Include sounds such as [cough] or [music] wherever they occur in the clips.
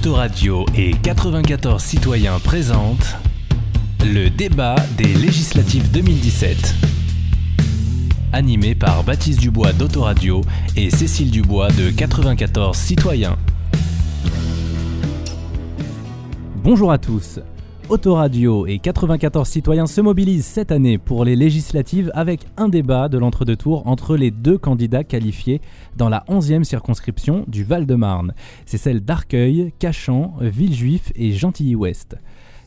Autoradio et 94 citoyens présentent le débat des législatives 2017. Animé par Baptiste Dubois d'Autoradio et Cécile Dubois de 94 citoyens. Bonjour à tous. Autoradio et 94 citoyens se mobilisent cette année pour les législatives avec un débat de l'entre-deux tours entre les deux candidats qualifiés dans la 11e circonscription du Val-de-Marne. C'est celle d'Arcueil, Cachan, Villejuif et Gentilly-Ouest.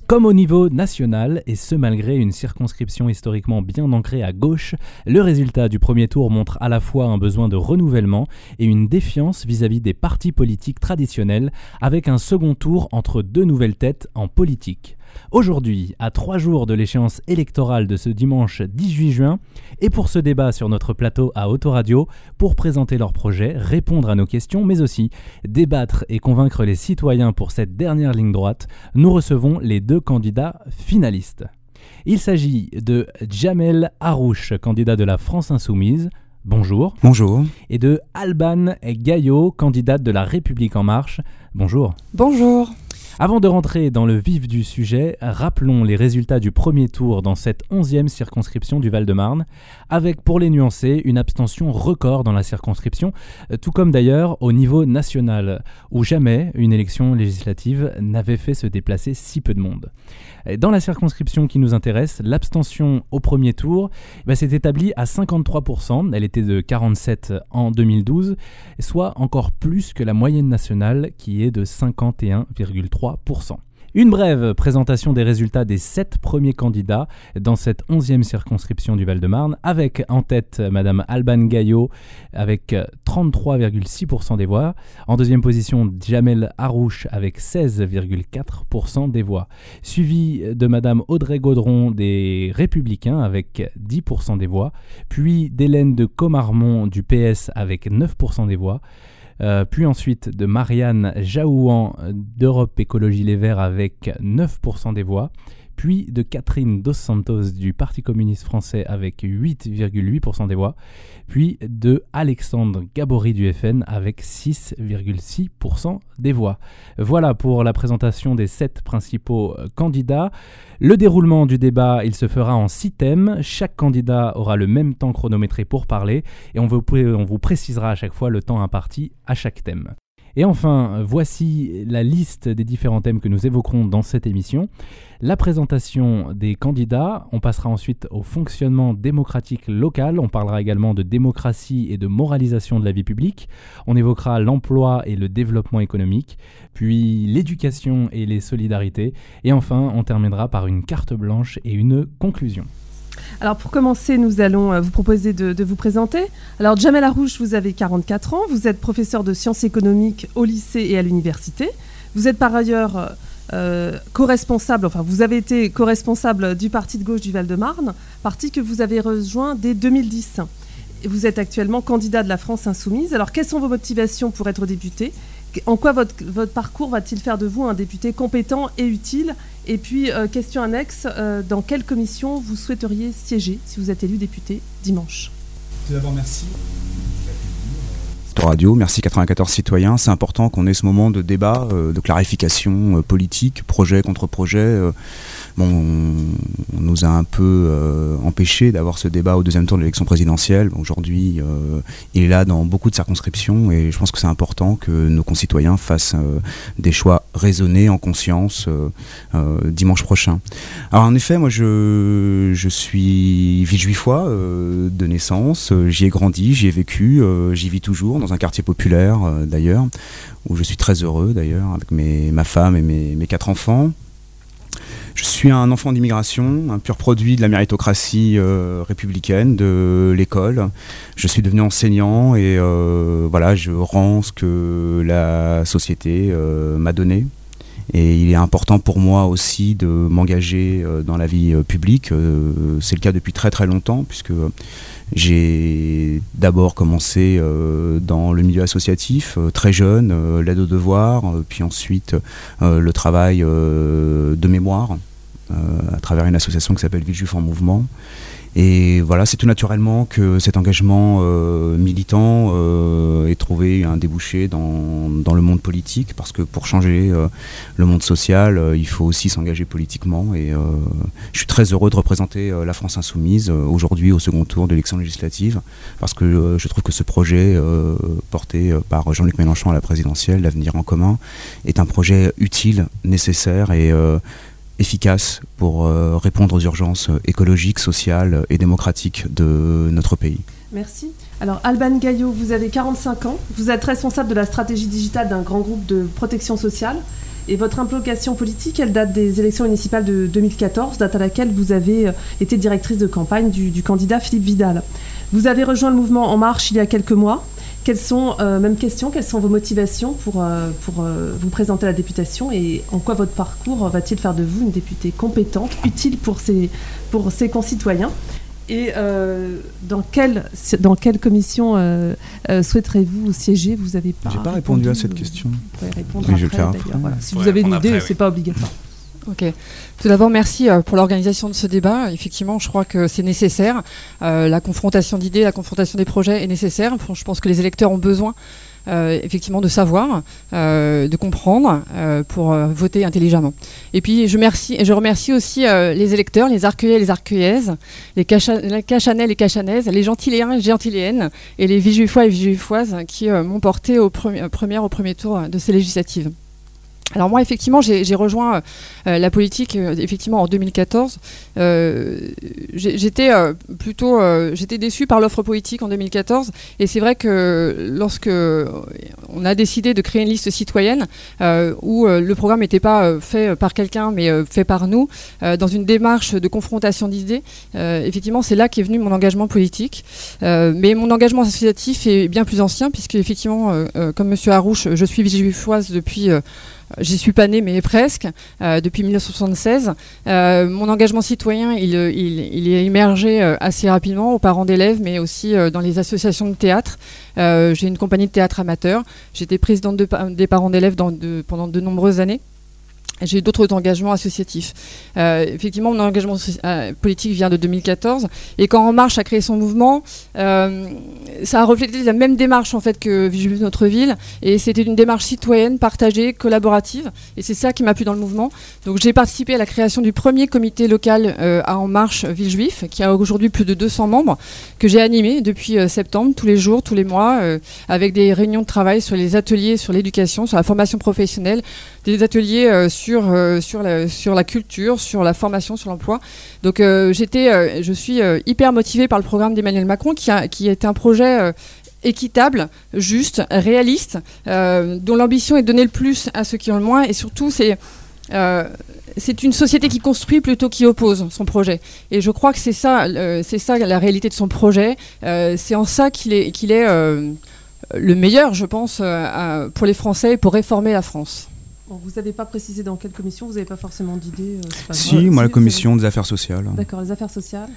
Comme au niveau national, et ce malgré une circonscription historiquement bien ancrée à gauche, le résultat du premier tour montre à la fois un besoin de renouvellement et une défiance vis-à-vis des partis politiques traditionnels, avec un second tour entre deux nouvelles têtes en politique. Aujourd'hui, à trois jours de l'échéance électorale de ce dimanche 18 juin, et pour ce débat sur notre plateau à Autoradio, pour présenter leurs projets, répondre à nos questions, mais aussi débattre et convaincre les citoyens pour cette dernière ligne droite, nous recevons les deux candidats finalistes. Il s'agit de Jamel Harouche, candidat de la France Insoumise. Bonjour. Bonjour. Et de Alban Gaillot, candidate de la République En Marche. Bonjour. Bonjour. Avant de rentrer dans le vif du sujet, rappelons les résultats du premier tour dans cette onzième circonscription du Val-de-Marne, avec pour les nuancer une abstention record dans la circonscription, tout comme d'ailleurs au niveau national, où jamais une élection législative n'avait fait se déplacer si peu de monde. Dans la circonscription qui nous intéresse, l'abstention au premier tour bah, s'est établie à 53%, elle était de 47 en 2012, soit encore plus que la moyenne nationale qui est de 51,3%. Une brève présentation des résultats des sept premiers candidats dans cette onzième circonscription du Val-de-Marne, avec en tête Madame Alban Gaillot avec 33,6% des voix. En deuxième position, Jamel Harouche avec 16,4% des voix. Suivi de Madame Audrey Gaudron des Républicains avec 10% des voix. Puis d'Hélène de Comarmont du PS avec 9% des voix. Euh, puis ensuite de Marianne Jaouan d'Europe Écologie Les Verts avec 9% des voix, puis de Catherine Dos Santos du Parti communiste français avec 8,8% des voix, puis de Alexandre Gabory du FN avec 6,6% des voix. Voilà pour la présentation des sept principaux euh, candidats. Le déroulement du débat, il se fera en six thèmes. Chaque candidat aura le même temps chronométré pour parler et on vous, on vous précisera à chaque fois le temps imparti à chaque thème. Et enfin, voici la liste des différents thèmes que nous évoquerons dans cette émission. La présentation des candidats, on passera ensuite au fonctionnement démocratique local, on parlera également de démocratie et de moralisation de la vie publique, on évoquera l'emploi et le développement économique, puis l'éducation et les solidarités, et enfin on terminera par une carte blanche et une conclusion. Alors pour commencer, nous allons euh, vous proposer de, vous présenter. Alors Jamel Arouche, vous avez 44 ans, vous êtes professeur de sciences économiques au lycée et à l'université. Vous êtes par ailleurs euh, co-responsable, enfin vous avez été co-responsable du parti de gauche du Val-de-Marne, parti que vous avez rejoint dès 2010. vous êtes actuellement candidat de la France insoumise. Alors quelles sont vos motivations pour être député en quoi votre, parcours va-t-il faire de vous un député compétent et utile Et puis, euh, question annexe, euh, dans quelle commission vous souhaiteriez siéger si vous êtes élu député dimanche Tout d'abord, merci. Radio, merci 94 citoyens. C'est important qu'on ait ce moment de débat, euh, de clarification politique, projet contre projet bon, on, nous a un peu euh, empêché d'avoir ce débat au deuxième tour de l'élection présidentielle. Aujourd'hui, euh, il est là dans beaucoup de circonscriptions et je pense que c'est important que nos concitoyens fassent euh, des choix raisonnés, en conscience, dimanche prochain. Alors en effet, moi je, suis villejuifois de naissance, j'y ai grandi, j'y ai vécu, j'y vis toujours, dans un quartier populaire d'ailleurs, où je suis très heureux d'ailleurs, avec ma femme et mes quatre enfants. Je suis un enfant d'immigration, un pur produit de la méritocratie euh, républicaine, de l'école. Je suis devenu enseignant et euh, voilà, je rends ce que la société euh, m'a donné. Et il est important pour moi aussi de m'engager dans la vie publique. C'est le cas depuis très très longtemps puisque j'ai d'abord commencé dans le milieu associatif, très jeune, l'aide aux devoirs, puis ensuite le travail de mémoire à travers une association qui s'appelle Villejuif en Mouvement. Et voilà, c'est tout naturellement que cet engagement euh, militant euh, ait trouvé un débouché dans, dans, le monde politique, parce que pour changer euh, le monde social, euh, il faut aussi s'engager politiquement. Et euh, je suis très heureux de représenter euh, la France insoumise aujourd'hui au second tour de l'élection législative, parce que je trouve que ce projet porté par Jean-Luc Mélenchon à la présidentielle, l'avenir en commun, est un projet utile, nécessaire et efficace pour euh, répondre aux urgences écologiques, sociales et démocratiques de notre pays. Merci. Alors Alban Gaillot, vous avez 45 ans, vous êtes responsable de la stratégie digitale d'un grand groupe de protection sociale et votre implication politique, elle date des élections municipales de 2014, date à laquelle vous avez euh, été directrice de campagne du, du candidat Philippe Vidal. Vous avez rejoint le mouvement En Marche il y a quelques mois. Quelles sont, euh, même question, quelles sont vos motivations pour, euh, pour euh, vous présenter à la députation et en quoi votre parcours va-t-il faire de vous une députée compétente, utile pour ses, pour ses concitoyens et euh, dans, quelle, dans quelle commission euh, euh, souhaiterez-vous siéger? Vous avez pas. J'ai pas répondu, à cette question. Vous pouvez répondre Mais après, je vais le faire d'ailleurs. après. Voilà. Si Ouais, vous avez une idée, c'est pas obligatoire. Ok. Tout d'abord, merci euh, pour l'organisation de ce débat. Effectivement, je crois que c'est nécessaire. Euh, la confrontation d'idées, la confrontation des projets est nécessaire. Je pense que les électeurs ont besoin. euh, effectivement de savoir, de comprendre pour voter intelligemment. Et puis je, merci, je remercie aussi les électeurs, les arcueillais et les arcueillaises, les cacha- les cachanais et les cachanaises, les gentiléens et gentiléennes et les vijuifois et vijuifoises qui m'ont porté au premier, au premier tour de ces législatives. Alors moi, effectivement, j'ai rejoint euh, la politique euh, effectivement en 2014. Euh, j'étais plutôt, déçue par l'offre politique en 2014, et c'est vrai que lorsque on a décidé de créer une liste citoyenne où le programme n'était pas fait par quelqu'un, mais fait par nous, dans une démarche de confrontation d'idées, effectivement, c'est là qu'est venu mon engagement politique. Mais mon engagement associatif est bien plus ancien, puisque effectivement, comme Monsieur Harouche, je suis vigifoise depuis J'y suis pas née, mais presque, euh, depuis 1976. Euh, mon engagement citoyen, il, euh, est émergé assez rapidement aux parents d'élèves, mais aussi dans les associations de théâtre. J'ai une compagnie de théâtre amateur. J'étais présidente des parents d'élèves pendant de nombreuses années. J'ai d'autres engagements associatifs. Euh, effectivement, mon engagement euh, politique vient de 2014. Et quand En Marche a créé son mouvement, euh, ça a reflété la même démarche en fait que Vigilus Notre Ville. Et c'était une démarche citoyenne, partagée, collaborative. Et c'est ça qui m'a plu dans le mouvement. Donc j'ai participé à la création du premier comité local à En Marche Villejuif, qui a aujourd'hui plus de 200 membres, que j'ai animé depuis septembre, tous les jours, tous les mois, avec des réunions de travail sur les ateliers, sur l'éducation, sur la formation professionnelle, des ateliers sur, euh, sur, la, sur la culture, sur la formation, sur l'emploi. Donc euh, j'étais, euh, je suis hyper motivée par le programme d'Emmanuel Macron, qui, qui est un projet équitable, juste, réaliste, dont l'ambition est de donner le plus à ceux qui ont le moins, et surtout c'est c'est une société qui construit plutôt qui oppose son projet. Et je crois que c'est ça, c'est ça la réalité de son projet. C'est en ça qu'il est, qu'il est le meilleur, je pense, pour les Français et pour réformer la France. Bon, vous n'avez pas précisé dans quelle commission, vous n'avez pas forcément d'idée. euh, Si, grave. moi, la commission des affaires sociales. D'accord, les affaires sociales.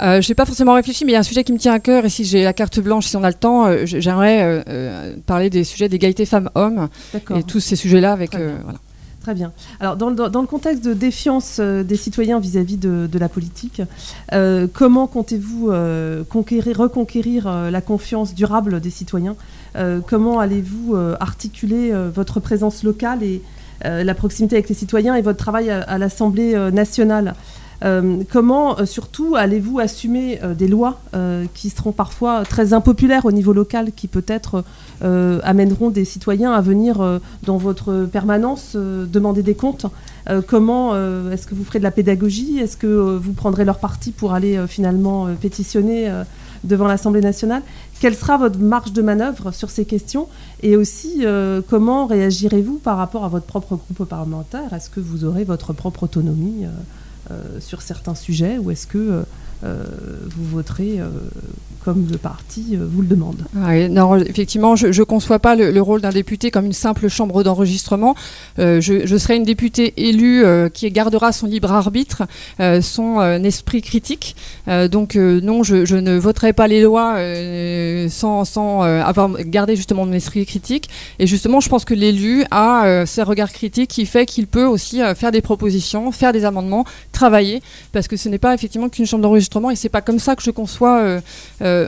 Euh, je n'ai pas forcément réfléchi, mais il y a un sujet qui me tient à cœur. Et si j'ai la carte blanche, si on a le temps, euh, j'aimerais euh, euh, parler des sujets d'égalité femmes-hommes D'accord. et tous ces sujets-là avec. Très euh, bien. voilà. Très bien. Alors, dans, le- dans- le contexte de défiance des citoyens vis-à-vis de, de la politique, euh, comment comptez-vous euh, conquérir, reconquérir la confiance durable des citoyens Euh, Comment allez-vous euh, articuler euh, votre présence locale et la proximité avec les citoyens et votre travail à, l'Assemblée euh, nationale. Euh, comment, euh, surtout, allez-vous assumer euh, des lois euh, qui seront parfois très impopulaires au niveau local, qui peut-être euh, amèneront des citoyens à venir euh, dans votre permanence euh, demander des comptes? Euh, Comment euh, est-ce que vous ferez de la pédagogie? Est-ce que euh, vous prendrez leur parti pour aller euh, finalement euh, pétitionner euh, devant l'Assemblée nationale. Quelle sera votre marge de manœuvre sur ces questions Et aussi, euh, comment réagirez-vous par rapport à votre propre groupe parlementaire? Est-ce que vous aurez votre propre autonomie euh, euh, sur certains sujets ou est-ce que vous voterez comme le parti euh, vous le demande Ouais, non, effectivement, je ne conçois pas le, le rôle d'un député comme une simple chambre d'enregistrement. Euh, je, serai une députée élue euh, qui gardera son libre arbitre, son esprit critique. Donc non, je, ne voterai pas les lois sans, sans avoir gardé justement mon esprit critique. Et justement, je pense que l'élu a ce regard critique qui fait qu'il peut aussi faire des propositions, faire des amendements, travailler, parce que ce n'est pas effectivement qu'une chambre d'enregistrement enregistrement et c'est pas comme ça que je conçois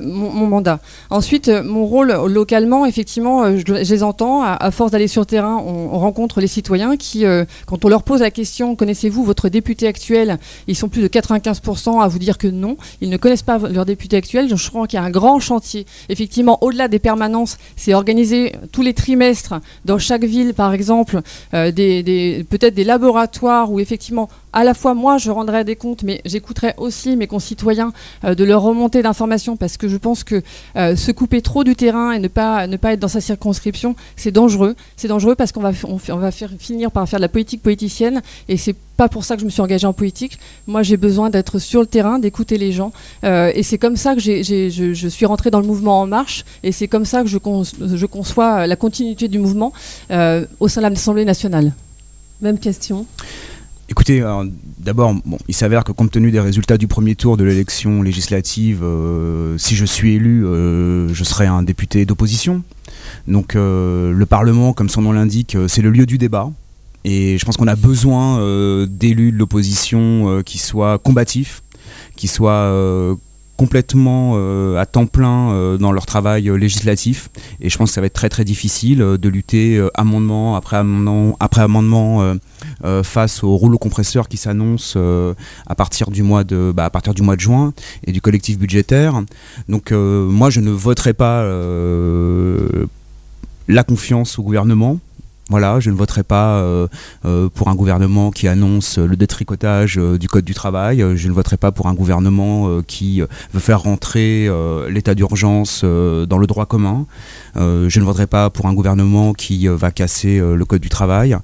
mon, mandat. Ensuite, mon rôle localement, effectivement, je, les entends. À, force d'aller sur le terrain, on, on, rencontre les citoyens qui, quand on leur pose la question, connaissez-vous votre député actuel? Ils sont plus de 95% à vous dire que non. Ils ne connaissent pas leur député actuel. Je crois qu'il y a un grand chantier. Effectivement, au-delà des permanences, c'est organiser tous les trimestres dans chaque ville, par exemple, euh, des, peut-être des laboratoires où effectivement à la fois moi je rendrai des comptes, mais j'écouterai aussi mes concitoyens euh, de leur remonter d'informations parce que je pense que euh, se couper trop du terrain et ne pas, ne pas être dans sa circonscription, c'est dangereux. C'est dangereux parce qu'on va, on, va faire, finir par faire de la politique politicienne et c'est pas pour ça que je me suis engagée en politique. Moi, j'ai besoin d'être sur le terrain, d'écouter les gens. Euh, et c'est comme ça que je, suis rentrée dans le mouvement En Marche. Et c'est comme ça que je, je conçois la continuité du mouvement au sein de l'Assemblée nationale. Même question? Écoutez, d'abord, bon, il s'avère que compte tenu des résultats du premier tour de l'élection législative, euh, si je suis élu, euh, je serai un député d'opposition. Donc euh, le Parlement, comme son nom l'indique, c'est le lieu du débat. Et je pense qu'on a besoin d'élus de l'opposition qui soient combatifs, qui soient complètement euh, à temps plein euh, dans leur travail euh, législatif. Et je pense que ça va être très très difficile de lutter amendement après amendement après amendement face au rouleau compresseur qui s'annonce à partir du mois de bah, à partir du mois de juin et du collectif budgétaire. Donc moi je ne voterai pas la confiance au gouvernement voilà, je ne voterai pas euh, euh, pour un gouvernement qui annonce le détricotage euh, du Code du travail. Je ne voterai pas pour un gouvernement qui veut faire rentrer l'état d'urgence dans le droit commun. je ne voterai pas pour un gouvernement qui va casser le Code du travail.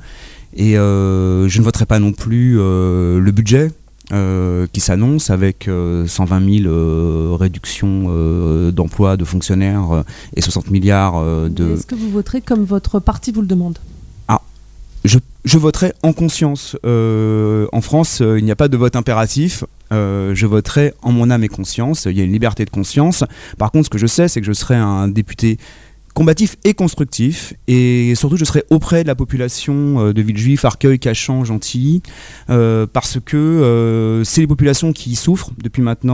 Et je ne voterai pas non plus le budget qui s'annonce avec 120 000 réductions d'emplois de fonctionnaires et 60 milliards de... Est-ce que vous voterez comme votre parti vous le demande? Je, voterai en conscience. Euh, en France, euh, il n'y a pas de vote impératif. Euh, je voterai en mon âme et conscience. Il y a une liberté de conscience. Par contre, ce que je sais, c'est que je serai un député combatif et constructif. Et surtout, je serai auprès de la population euh, de Villejuif, Arcueil, Cachan, Gentilly, euh, parce que euh, c'est les populations qui souffrent depuis maintenant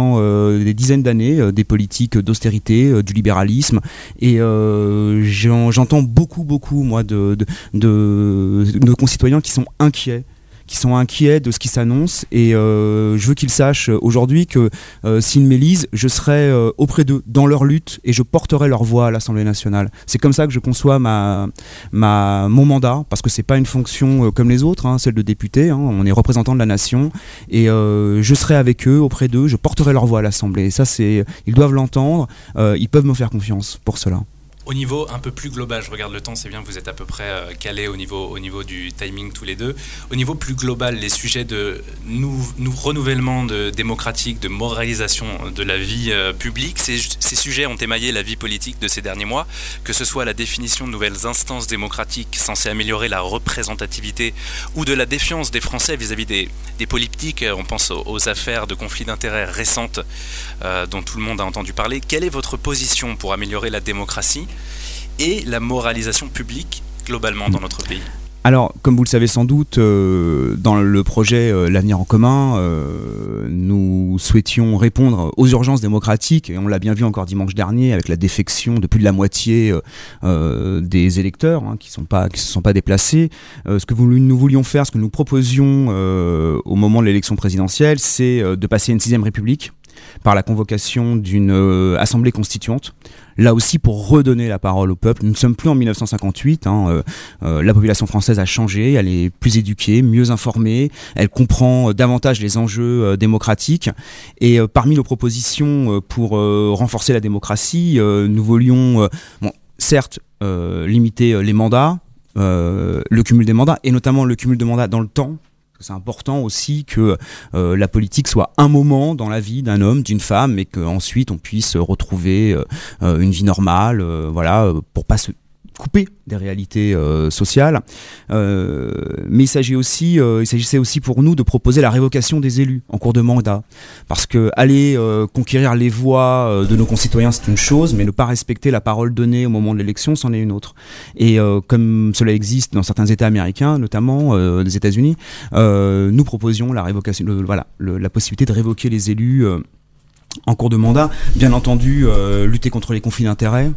des dizaines d'années des politiques d'austérité, du libéralisme. Et j'entends beaucoup, beaucoup, moi, de, de, de concitoyens qui sont inquiets qui sont inquiets de ce qui s'annonce et euh, je veux qu'ils sachent aujourd'hui que euh, s'ils m'élisent, je serai euh, auprès d'eux dans leur lutte et je porterai leur voix à l'Assemblée nationale. C'est comme ça que je conçois mon mandat parce que c'est pas une fonction comme les autres, hein, celle de député. Hein, on est représentant de la nation et je serai avec eux, auprès d'eux, je porterai leur voix à l'Assemblée. Ça, c'est, ils doivent l'entendre. ils peuvent me faire confiance pour cela. Au niveau un peu plus global, je regarde le temps, c'est bien, vous êtes à peu près euh, calé au niveau, au niveau du timing tous les deux. Au niveau plus global, les sujets de renouvellement démocratique, de moralisation de la vie euh, publique, ces, sujets ont émaillé la vie politique de ces derniers mois, que ce soit la définition de nouvelles instances démocratiques censées améliorer la représentativité ou de la défiance des Français vis-à-vis des, des, politiques. On pense aux, affaires de conflits d'intérêts récentes euh, dont tout le monde a entendu parler. Quelle est votre position pour améliorer la démocratie et la moralisation publique globalement dans notre pays alors, comme vous le savez sans doute, euh, dans le projet euh, L'avenir en commun, euh, nous souhaitions répondre aux urgences démocratiques, et on l'a bien vu encore dimanche dernier avec la défection de plus de la moitié des électeurs hein, qui ne se sont pas déplacés. ce que nous voulions faire, ce que nous proposions au moment de l'élection présidentielle, c'est de passer à une sixième république par la convocation d'une euh, assemblée constituante. Là aussi pour redonner la parole au peuple. Nous ne sommes plus en 1958. Hein, euh, euh, la population française a changé. Elle est plus éduquée, mieux informée. Elle comprend davantage les enjeux démocratiques. Et parmi nos propositions pour renforcer la démocratie, nous voulions, certes, limiter les mandats, le cumul des mandats et notamment le cumul de mandats dans le temps c'est important aussi que euh, la politique soit un moment dans la vie d'un homme, d'une femme, et qu'ensuite on puisse retrouver euh, euh, une vie normale, voilà, pour pas se couper des réalités euh, sociales. Euh, mais il s'agit aussi, euh, il s'agissait aussi pour nous de proposer la révocation des élus en cours de mandat, parce que aller conquérir les voix de nos concitoyens c'est une chose, mais ne pas respecter la parole donnée au moment de l'élection c'en est une autre. Et comme cela existe dans certains États américains, notamment des États-Unis, nous proposions la révocation, voilà, la possibilité de révoquer les élus en cours de mandat. Bien entendu, lutter contre les conflits d'intérêts.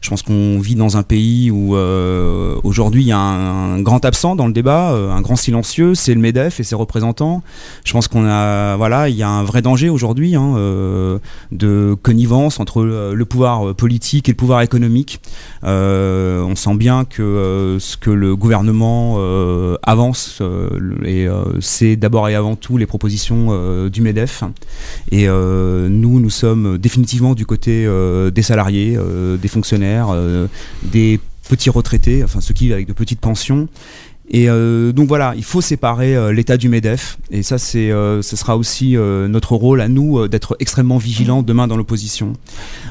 Je pense qu'on vit dans un pays où euh, aujourd'hui il y a un, grand absent dans le débat, euh, un grand silencieux, c'est le Medef et ses représentants. Je pense qu'on a, voilà, il y a un vrai danger aujourd'hui hein, euh, de connivence entre le, pouvoir politique et le pouvoir économique. on sent bien que ce que le gouvernement avance, c'est d'abord et avant tout les propositions du Medef. Et nous, nous sommes définitivement du côté des salariés, des fonctionnaires euh, des petits retraités, enfin ceux qui vivent avec de petites pensions. Et euh, donc voilà, il faut séparer euh, l'État du MEDEF. Et ça, ce sera aussi notre rôle à nous d'être extrêmement vigilants demain dans l'opposition.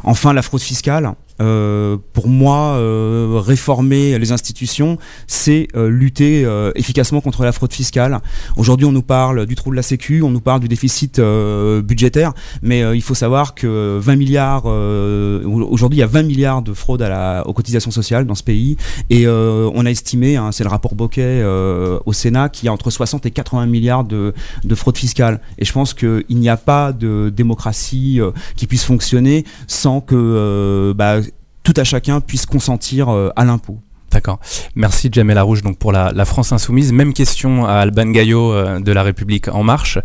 Enfin, la fraude fiscale. Euh, pour moi, euh, réformer les institutions, c'est euh, lutter efficacement contre la fraude fiscale. Aujourd'hui, on nous parle du trou de la Sécu, on nous parle du déficit budgétaire, mais il faut savoir que 20 milliards, aujourd'hui, il y a 20 milliards de fraude à la, aux cotisations sociales dans ce pays, et on a estimé, hein, c'est le rapport Boquet au Sénat, qu'il y a entre 60 et 80 milliards de, de fraude fiscale. Et je pense qu'il n'y a pas de démocratie qui puisse fonctionner sans que bah, tout à chacun puisse consentir euh, à l'impôt. D'accord. Merci Jamel Rouge donc pour la, France insoumise. Même question à Alban Gaillot euh, de la République en marche.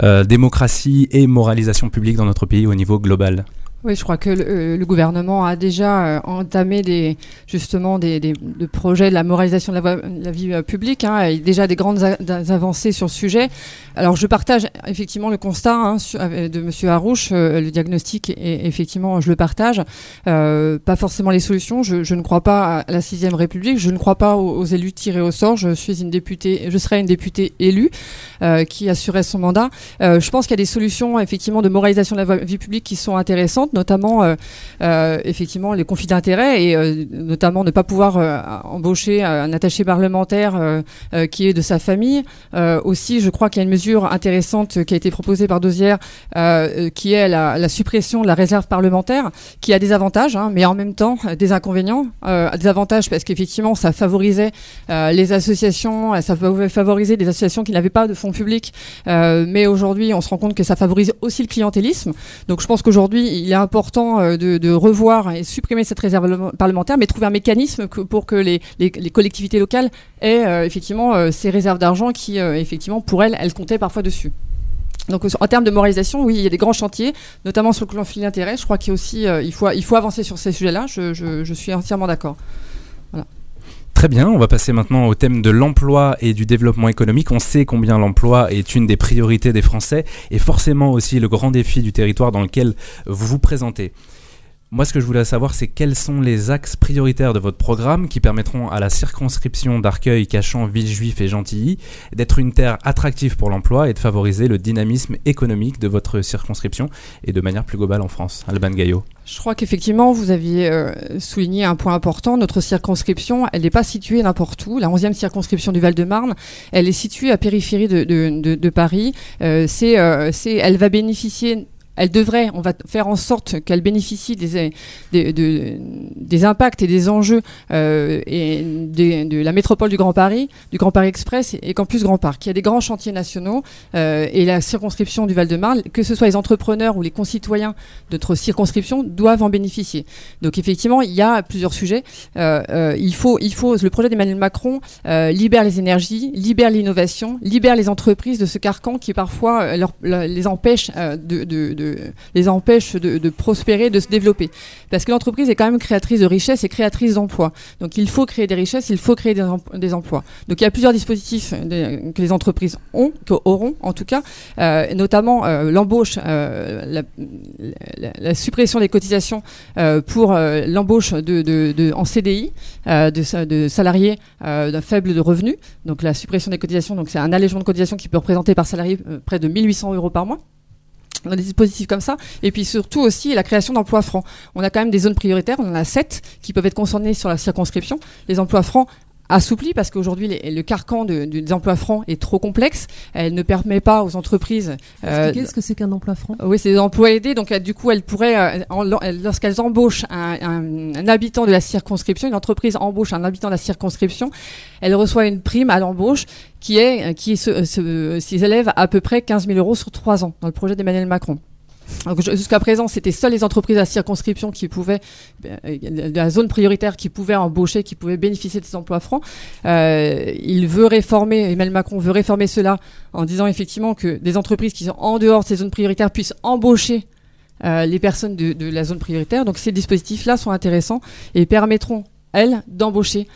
Euh, démocratie et moralisation publique dans notre pays au niveau global. Oui, je crois que le, euh, gouvernement a déjà euh, entamé des, justement des, des, projets de la moralisation de la, vie euh, publique, hein, et déjà des grandes avancées sur le sujet. Alors je partage effectivement le constat hein, de M. Harouche, le diagnostic, et effectivement je le partage. pas forcément les solutions. Je, je, ne crois pas à la sixième République. Je ne crois pas aux, élus tirés au sort. Je suis une députée, je serai une députée élue qui assurait son mandat. je pense qu'il y a des solutions effectivement de moralisation de la vie publique qui sont intéressantes notamment euh, euh, effectivement les conflits d'intérêts et euh, notamment ne pas pouvoir embaucher un attaché parlementaire qui est de sa famille. aussi, je crois qu'il y a une mesure intéressante qui a été proposée par Dosière, qui est la, suppression de la réserve parlementaire, qui a des avantages, hein, mais en même temps des inconvénients. des avantages parce qu'effectivement, ça favorisait les associations, ça favoriser des associations qui n'avaient pas de fonds publics, mais aujourd'hui, on se rend compte que ça favorise aussi le clientélisme. Donc, je pense qu'aujourd'hui, il y a important euh, de, revoir et supprimer cette réserve parlementaire, mais trouver un mécanisme pour que les, collectivités locales aient euh, effectivement euh, ces réserves d'argent qui, effectivement, pour elles, elles comptaient parfois dessus. Donc en termes de moralisation, oui, il y a des grands chantiers, notamment sur le conflit d'intérêt. Je crois qu'il aussi, il faut, il faut avancer sur ces sujets-là. je suis entièrement d'accord. Très bien, on va passer maintenant au thème de l'emploi et du développement économique. On sait combien l'emploi est une des priorités des Français et forcément aussi le grand défi du territoire dans lequel vous vous présentez. Moi, ce que je voulais savoir, c'est quels sont les axes prioritaires de votre programme qui permettront à la circonscription d'Arcueil, Cachan, Villejuif et Gentilly d'être une terre attractive pour l'emploi et de favoriser le dynamisme économique de votre circonscription et de manière plus globale en France. Alban Gaillot. Je crois qu'effectivement, vous aviez euh, souligné un point important. Notre circonscription, elle n'est pas située n'importe où. La 11e circonscription du Val-de-Marne, elle est située à périphérie de, Paris. Euh, c'est, euh, c'est, elle va bénéficier elle devrait, on va faire en sorte qu'elle bénéficie des, des, impacts et des enjeux euh, et de la métropole du Grand Paris, du Grand Paris Express et, plus Grand Parc. Il y a des grands chantiers nationaux euh, et la circonscription du Val-de-Marne, que ce soit les entrepreneurs ou les concitoyens de notre circonscription, doivent en bénéficier. Donc effectivement, il y a plusieurs sujets. Euh, il, faut, il faut, le projet d'Emmanuel Macron libère les énergies, libère l'innovation, libère les entreprises de ce carcan qui parfois les empêche de les empêche de, prospérer, de se développer. Parce que l'entreprise est quand même créatrice de richesses et créatrice d'emplois. Donc il faut créer des richesses, il faut créer des, emplois. Donc il y a plusieurs dispositifs que les entreprises ont, auront en tout cas, euh, notamment euh, l'embauche, euh, la, suppression des cotisations pour l'embauche en CDI de, salariés d'un faible de revenus. Donc la suppression des cotisations, c'est un allègement de cotisations qui peut représenter par salarié près de 1800 euros par mois. A des dispositifs comme ça. Et puis surtout aussi la création d'emplois francs. On a quand même des zones prioritaires, on en a sept qui peuvent être concernées sur la circonscription. Les emplois francs assoupli parce qu'aujourd'hui le carcan de, des emplois francs est trop complexe. Elle ne permet pas aux entreprises. Euh, Qu'est-ce que c'est qu'un emploi franc Oui, c'est des emplois aidés. Donc euh, du coup, elles pourraient, euh, lorsqu'elles embauchent un, un, habitant de la circonscription, une entreprise embauche un habitant de la circonscription, elle reçoit une prime à l'embauche qui est qui s'élève à peu près 15 000 euros sur trois ans dans le projet d'Emmanuel Macron. Jusqu'à présent, c'était seules les entreprises à circonscription qui pouvaient, de la zone prioritaire, qui pouvaient embaucher, qui pouvaient bénéficier de ces emplois francs. il veut réformer, Emmanuel Macron veut réformer cela en disant effectivement que des entreprises qui sont en dehors de ces zones prioritaires puissent embaucher les personnes de, de, la zone prioritaire. Donc ces dispositifs-là sont intéressants et permettront, elles, d'embaucher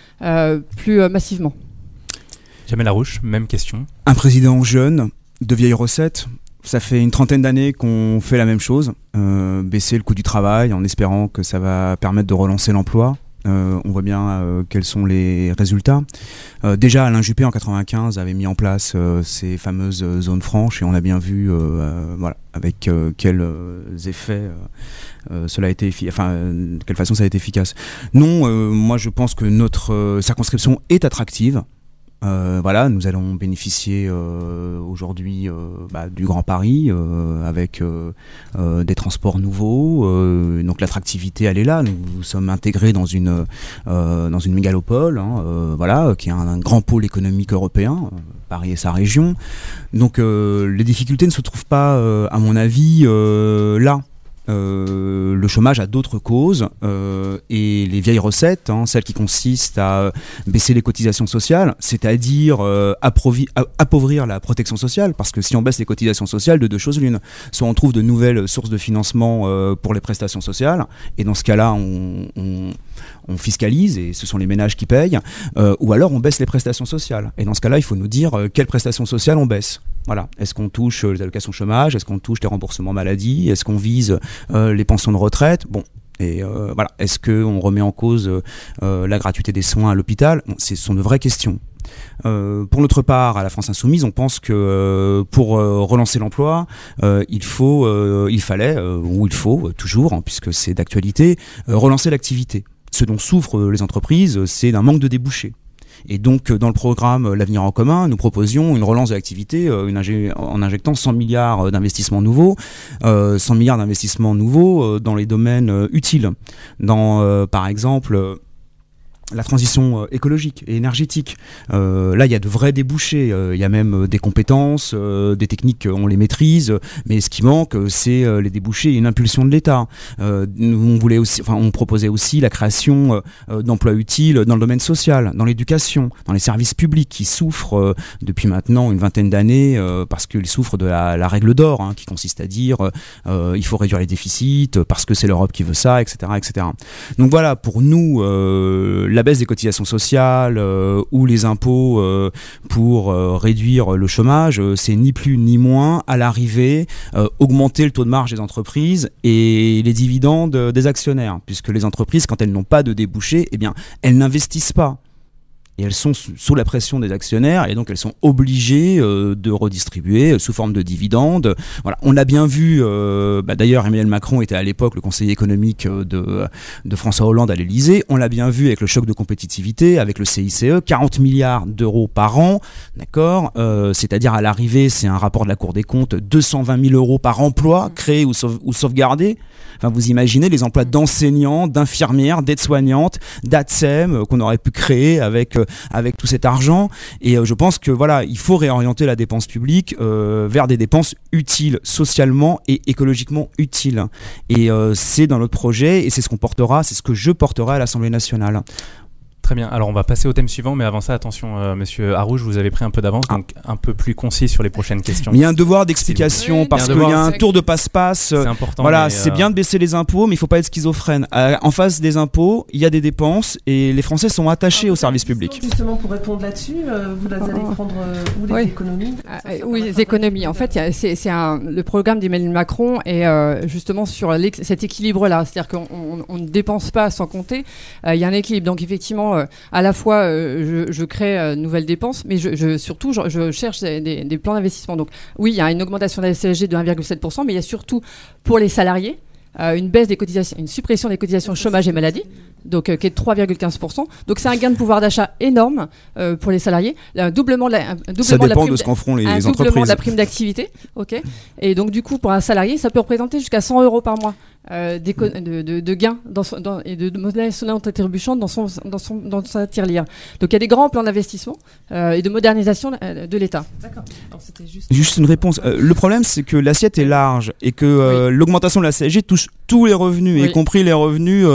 plus massivement. Jamel Larouche, même question. Un président jeune, de vieilles recettes, ça fait une trentaine d'années qu'on fait la même chose, euh, baisser le coût du travail en espérant que ça va permettre de relancer l'emploi. Euh, on voit bien euh, quels sont les résultats. déjà, Alain Juppé en 95 avait mis en place ces fameuses zones franches et on a bien vu, voilà, avec quels effets cela a été, enfin, de quelle façon ça a été efficace. Non, moi je pense que notre circonscription est attractive. Euh, voilà, nous allons bénéficier euh, aujourd'hui euh, bah, du Grand Paris avec des transports nouveaux. donc l'attractivité, elle est là. Nous, sommes intégrés dans une dans une mégalopole, hein, voilà, qui est un, grand pôle économique européen. Paris et sa région. Donc les difficultés ne se trouvent pas, à mon avis, là. Euh, le chômage a d'autres causes euh, et les vieilles recettes, hein, celles qui consistent à baisser les cotisations sociales, c'est-à-dire euh, appauvrir la protection sociale, parce que si on baisse les cotisations sociales, de deux choses l'une, soit on trouve de nouvelles sources de financement pour les prestations sociales, et dans ce cas-là, on, on, fiscalise et ce sont les ménages qui payent, ou alors on baisse les prestations sociales. Et dans ce cas-là, il faut nous dire quelles prestations sociales on baisse. Voilà. Est-ce qu'on touche les allocations chômage? Est-ce qu'on touche les remboursements maladie? Est-ce qu'on vise euh, les pensions de retraite? Bon, et euh, voilà, est-ce qu'on remet en cause euh, la gratuité des soins à l'hôpital? Ce sont de vraies questions. pour notre part, à la France Insoumise, on pense que pour relancer l'emploi, il faut, il fallait, ou il faut toujours, hein, puisque c'est d'actualité, relancer l'activité. Ce dont souffrent les entreprises, c'est d'un manque de débouchés. Et donc, euh, dans le programme euh, L'avenir en commun, nous proposions une relance de l'activité euh, en injectant 100 milliards d'investissements nouveaux, 100 milliards d'investissements nouveaux dans les domaines utiles. Dans, par exemple, la transition euh, écologique et énergétique. Euh, là, il y a de vrais débouchés. Euh, il y a même des compétences, des techniques, on les maîtrise. Mais ce qui manque, c'est les débouchés et une impulsion de l'État. on voulait aussi, enfin, on proposait aussi la création d'emplois utiles dans le domaine social, dans l'éducation, dans les services publics qui souffrent depuis maintenant une vingtaine d'années parce qu'ils souffrent de la, règle d'or, hein, qui consiste à dire il faut réduire les déficits parce que c'est l'Europe qui veut ça, etc., etc. Donc voilà, pour nous, la la baisse des cotisations sociales euh, ou les impôts euh, pour euh, réduire le chômage, c'est ni plus ni moins à l'arrivée augmenter le taux de marge des entreprises et les dividendes des actionnaires, puisque les entreprises, quand elles n'ont pas de débouchés, eh elles n'investissent pas et elles sont sous la pression des actionnaires et donc elles sont obligées euh, de redistribuer sous forme de dividendes. Voilà, on l'a bien vu. Euh, bah, d'ailleurs, Emmanuel Macron était à l'époque le conseiller économique euh, de, de François Hollande à l'Élysée. On l'a bien vu avec le choc de compétitivité, avec le CICE, 40 milliards d'euros par an, d'accord. C'est-à-dire à, l'arrivée, c'est un rapport de la Cour des comptes, 220 000 euros par emploi créé ou, ou sauvegardé. Enfin, vous imaginez les emplois d'enseignants, d'infirmières, d'aides-soignantes, d'ATSEM qu'on aurait pu créer avec euh, avec tout cet argent. Et euh, je pense que voilà, il faut réorienter la dépense publique euh, vers des dépenses utiles socialement et écologiquement utiles. Et c'est dans notre projet et c'est ce qu'on portera, c'est ce que je porterai à l'Assemblée nationale. Très bien. Alors on va passer au thème suivant, mais avant ça, attention, euh, Monsieur Harouche, vous avez pris un peu d'avance, ah. donc un peu plus concis sur les prochaines questions. il y a un devoir d'explication parce qu'il y a un tour de passe-passe. C'est important. Voilà, c'est bien de baisser les impôts, mais il faut pas être schizophrène. Euh, en face des impôts, il y a des dépenses et les Français sont attachés au service public. Justement, pour répondre là-dessus, euh, vous allez prendre où les économies ah, Oui, les économies. En fait, c'est le programme d'Emmanuel Macron et justement sur cet équilibre-là, c'est-à-dire qu'on ne dépense pas sans compter. Il y a un équilibre. Donc effectivement euh, à la fois, euh, je, crée de euh, nouvelles dépenses, mais je, surtout, je, cherche des, plans d'investissement. Donc, oui, il y a une augmentation de la CSG de 1,7%, mais il y a surtout pour les salariés. une baisse des cotisations, une suppression des cotisations chômage et maladie, donc qui est de 3,15%. Donc c'est un gain de pouvoir d'achat énorme pour les salariés, un doublement de la, un doublement ça dépend de, ce qu'en feront les, entreprises. de la prime d'activité, ok. Et donc du coup pour un salarié, ça peut représenter jusqu'à 100 euros par mois euh, de, de, gains dans dans, et de, de modèles trébuchante dans, son, dans, son, dans sa tirelire. Donc il y a des grands plans d'investissement euh, et de modernisation euh, de l'État. D'accord. Juste... juste... une réponse. le problème, c'est que l'assiette est large et que l'augmentation de la CSG touche tous les revenus, y compris les revenus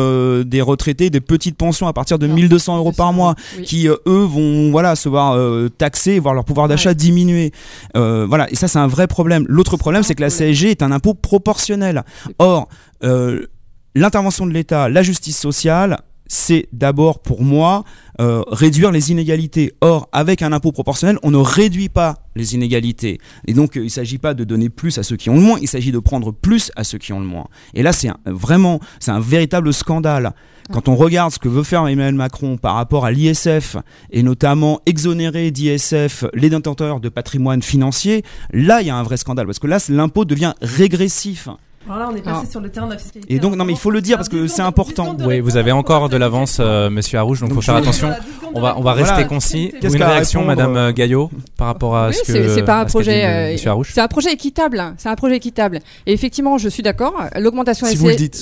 des retraités des petites pensions à partir de 1200 euros par mois, qui eux vont voilà se voir taxer, voir leur pouvoir d'achat diminuer. voilà, et ça c'est un vrai problème. L'autre problème, c'est que la CSG est un impôt proportionnel. Or, euh, l'intervention de l'État, la justice sociale, c'est d'abord pour moi euh, réduire les inégalités. Or, avec un impôt proportionnel, on ne réduit pas les inégalités. Et donc, euh, il ne s'agit pas de donner plus à ceux qui ont le moins, il s'agit de prendre plus à ceux qui ont le moins. Et là, c'est vraiment, c'est un véritable scandale. Quand on regarde ce que veut faire Emmanuel Macron par rapport à l'ISF, et notamment exonérer d'ISF les détenteurs de patrimoine financier, là, il y a un vrai scandale. Parce que là, l'impôt devient régressif. Alors là, on est passé sur le terrain de la fiscalité. Et donc, non, mais il faut le dire parce que c'est important. Oui, vous avez encore de l'avance, euh, monsieur Arouche, donc il faut faire attention. On va, on va rester concis. Quest une réaction, madame euh, Gaillot, par rapport à ce que. C'est pas un projet. Euh, c'est un projet équitable. C'est un projet équitable. Et effectivement, je suis d'accord. L'augmentation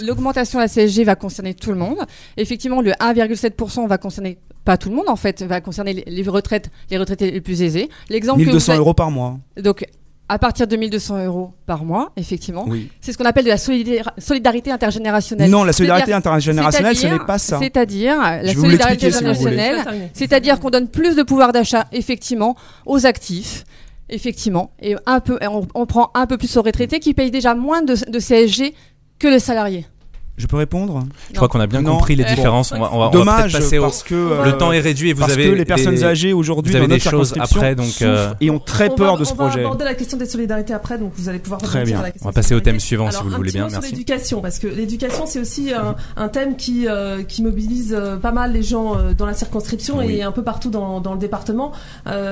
l'augmentation de la CSG va concerner tout le monde. Effectivement, le 1,7% va concerner pas tout le monde en fait, va concerner les retraites, les retraités les plus aisés. L'exemple 1200 euros par mois. Donc à partir de 1200 euros par mois, effectivement. C'est ce qu'on appelle de la solidarité intergénérationnelle. Non, la solidarité intergénérationnelle, ce n'est pas ça. C'est-à-dire la solidarité intergénérationnelle, c'est-à-dire qu'on donne plus de pouvoir d'achat, effectivement, aux actifs. Effectivement, et un peu, on, prend un peu plus aux retraités qui payent déjà moins de, de CSG que les salariés. Je peux répondre? Je crois qu'on a bien compris les différences. On va, on va, Dommage passer parce que euh, le temps est réduit et vous parce avez que les personnes âgées aujourd'hui dans des choses après donc euh... et ont très peur de ce projet. On va aborder la question des solidarités après donc vous allez pouvoir très bien. la question on va passer au thème suivant si vous le voulez bien. Merci. Sur l'éducation parce que l'éducation c'est aussi un, un, thème qui euh, qui mobilise euh, pas mal les gens euh, dans la circonscription et un peu partout dans, dans le département.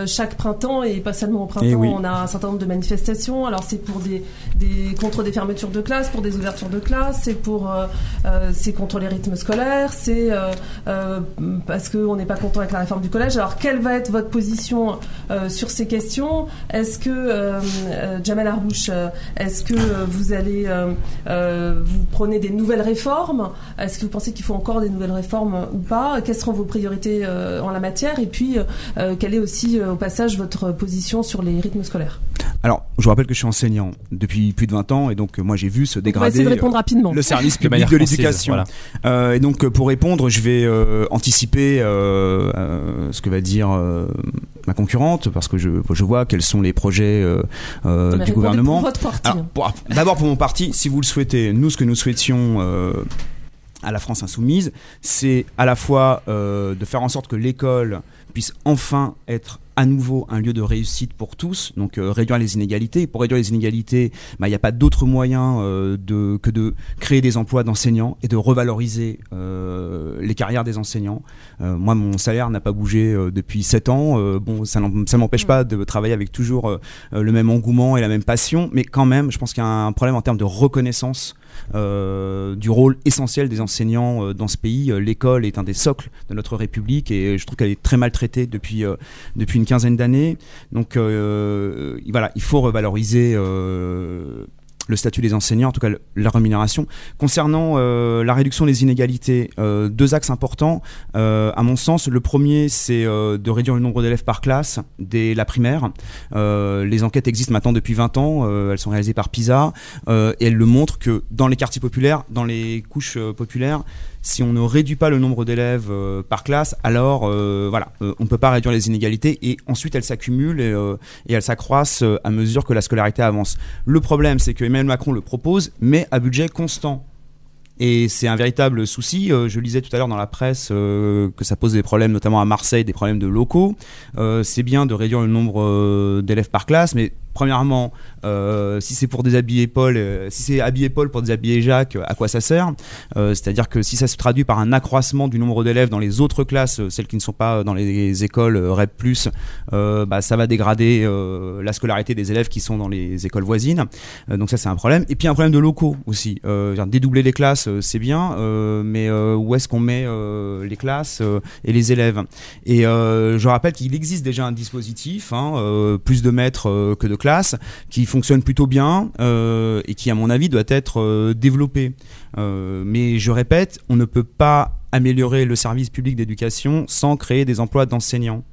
chaque printemps et pas seulement au printemps, eh on a un certain nombre de manifestations. Alors c'est pour des des contre des fermetures de classes, pour des ouvertures de classes, c'est pour c'est contre les rythmes scolaires, c'est euh, euh, parce qu'on n'est pas content avec la réforme du collège. Alors, quelle va être votre position euh, sur ces questions? Est-ce que, Jamel Arrouche, est-ce que vous allez, vous prenez des nouvelles réformes? Est-ce que vous pensez qu'il faut encore des nouvelles réformes ou pas? Quelles seront vos priorités en la matière? Et puis, quelle est aussi, au passage, votre position sur les rythmes scolaires? Alors, je vous rappelle que je suis enseignant depuis plus de 20 ans et donc moi j'ai vu se dégrader le service [laughs] public de l'éducation. Euh, et donc pour répondre, je vais euh, anticiper euh, ce que va dire ma concurrente parce que je, je vois quels sont les projets du gouvernement. D'abord pour mon parti, si vous le souhaitez, nous ce que nous souhaitions à la France insoumise, c'est à la fois de faire en sorte que l'école puisse enfin être à nouveau un lieu de réussite pour tous, donc euh, réduire les inégalités. Pour réduire les inégalités, bah, il n'y a pas d'autre moyen euh, que de créer des emplois d'enseignants et de revaloriser euh, les carrières des enseignants. moi, mon salaire n'a pas bougé depuis 7 ans. bon, ça ne m'empêche pas de travailler avec toujours le même engouement et la même passion, mais quand même, je pense qu'il y a un problème en termes de reconnaissance du rôle essentiel des enseignants dans ce pays. L'école est un des socles de notre République et je trouve qu'elle est très maltraitée depuis, depuis une quinzaine d'années. Donc voilà, il faut revaloriser le statut des enseignants, en tout cas la rémunération. Concernant euh, la réduction des inégalités, euh, deux axes importants, euh, à mon sens. Le premier, c'est de réduire le nombre d'élèves par classe dès la primaire. les enquêtes existent maintenant depuis 20 ans, elles sont réalisées par PISA, et elles le montrent que dans les quartiers populaires, dans les couches populaires, si on ne réduit pas le nombre d'élèves euh, par classe, alors euh, voilà, euh, on ne peut pas réduire les inégalités et ensuite elles s'accumulent et, et, elles s'accroissent à mesure que la scolarité avance. Le problème, c'est que Emmanuel Macron le propose, mais à budget constant. Et c'est un véritable souci. je lisais tout à l'heure dans la presse que ça pose des problèmes, notamment à Marseille, des problèmes de locaux. c'est bien de réduire le nombre d'élèves par classe, mais premièrement, euh, si c'est pour déshabiller Paul, euh, si c'est habiller Paul pour déshabiller Jacques, à quoi ça sert? Euh, C'est-à-dire que si ça se traduit par un accroissement du nombre d'élèves dans les autres classes, celles qui ne sont pas dans les écoles REP+, bah, ça va dégrader la scolarité des élèves qui sont dans les écoles voisines. donc ça c'est un problème. Et puis un problème de locaux aussi. dédoubler les classes, c'est bien, mais où est-ce qu'on met les classes et les élèves? Et je rappelle qu'il existe déjà un dispositif, hein, plus de maîtres que de classe qui fonctionne plutôt bien et qui, à mon avis, doit être développé. mais je répète, on ne peut pas améliorer le service public d'éducation sans créer des emplois d'enseignants.